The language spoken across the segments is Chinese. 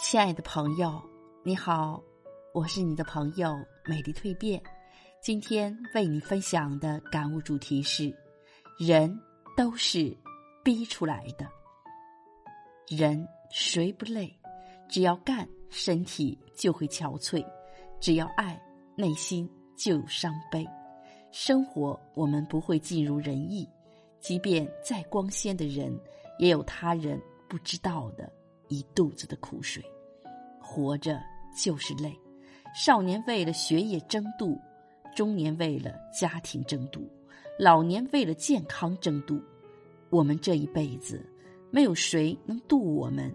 亲爱的朋友，你好，我是你的朋友美丽蜕变。今天为你分享的感悟主题是：人都是逼出来的。人谁不累？只要干，身体就会憔悴；只要爱，内心就有伤悲。生活我们不会尽如人意，即便再光鲜的人，也有他人不知道的。一肚子的苦水，活着就是累。少年为了学业争渡，中年为了家庭争渡，老年为了健康争渡。我们这一辈子，没有谁能渡我们，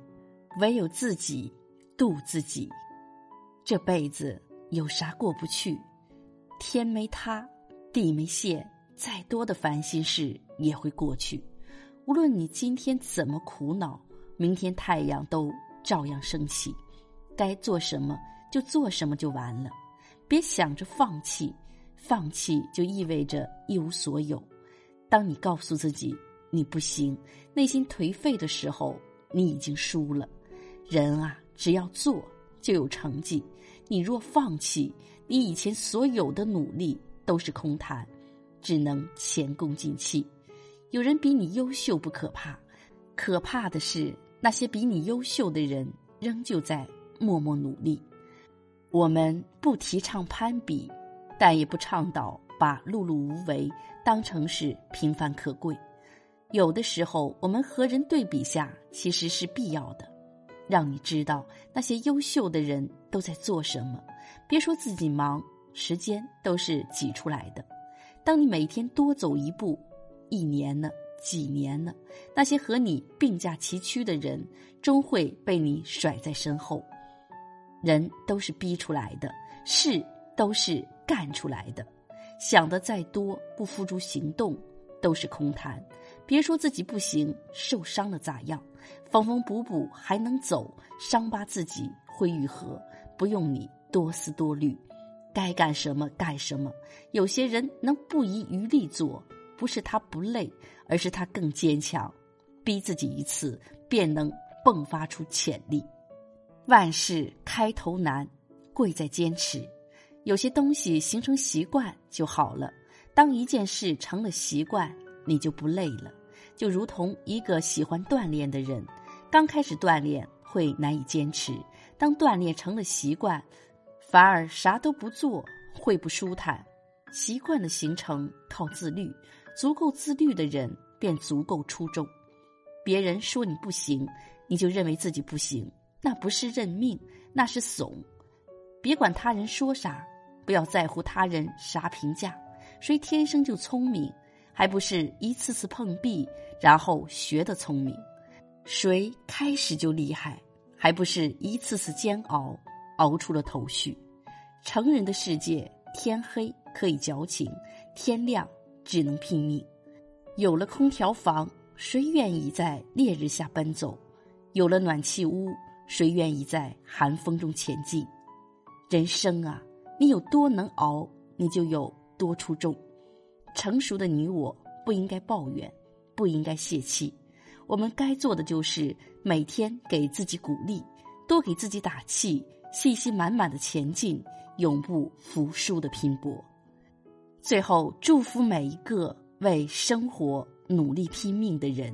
唯有自己渡自己。这辈子有啥过不去？天没塌，地没陷，再多的烦心事也会过去。无论你今天怎么苦恼。明天太阳都照样升起，该做什么就做什么就完了，别想着放弃，放弃就意味着一无所有。当你告诉自己你不行，内心颓废的时候，你已经输了。人啊，只要做就有成绩。你若放弃，你以前所有的努力都是空谈，只能前功尽弃。有人比你优秀不可怕。可怕的是，那些比你优秀的人仍旧在默默努力。我们不提倡攀比，但也不倡导把碌碌无为当成是平凡可贵。有的时候，我们和人对比下其实是必要的，让你知道那些优秀的人都在做什么。别说自己忙，时间都是挤出来的。当你每天多走一步，一年呢？几年了，那些和你并驾齐驱的人，终会被你甩在身后。人都是逼出来的，事都是干出来的。想的再多，不付诸行动，都是空谈。别说自己不行，受伤了咋样？缝缝补补还能走，伤疤自己会愈合，不用你多思多虑。该干什么干什么。有些人能不遗余力做。不是他不累，而是他更坚强。逼自己一次，便能迸发出潜力。万事开头难，贵在坚持。有些东西形成习惯就好了。当一件事成了习惯，你就不累了。就如同一个喜欢锻炼的人，刚开始锻炼会难以坚持，当锻炼成了习惯，反而啥都不做会不舒坦。习惯的形成靠自律。足够自律的人，便足够出众。别人说你不行，你就认为自己不行，那不是认命，那是怂。别管他人说啥，不要在乎他人啥评价。谁天生就聪明，还不是一次次碰壁，然后学的聪明？谁开始就厉害，还不是一次次煎熬，熬出了头绪？成人的世界，天黑可以矫情，天亮。只能拼命。有了空调房，谁愿意在烈日下奔走？有了暖气屋，谁愿意在寒风中前进？人生啊，你有多能熬，你就有多出众。成熟的你我不应该抱怨，不应该泄气。我们该做的就是每天给自己鼓励，多给自己打气，信心满满的前进，永不服输的拼搏。最后，祝福每一个为生活努力拼命的人，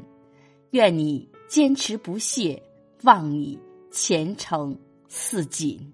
愿你坚持不懈，望你前程似锦。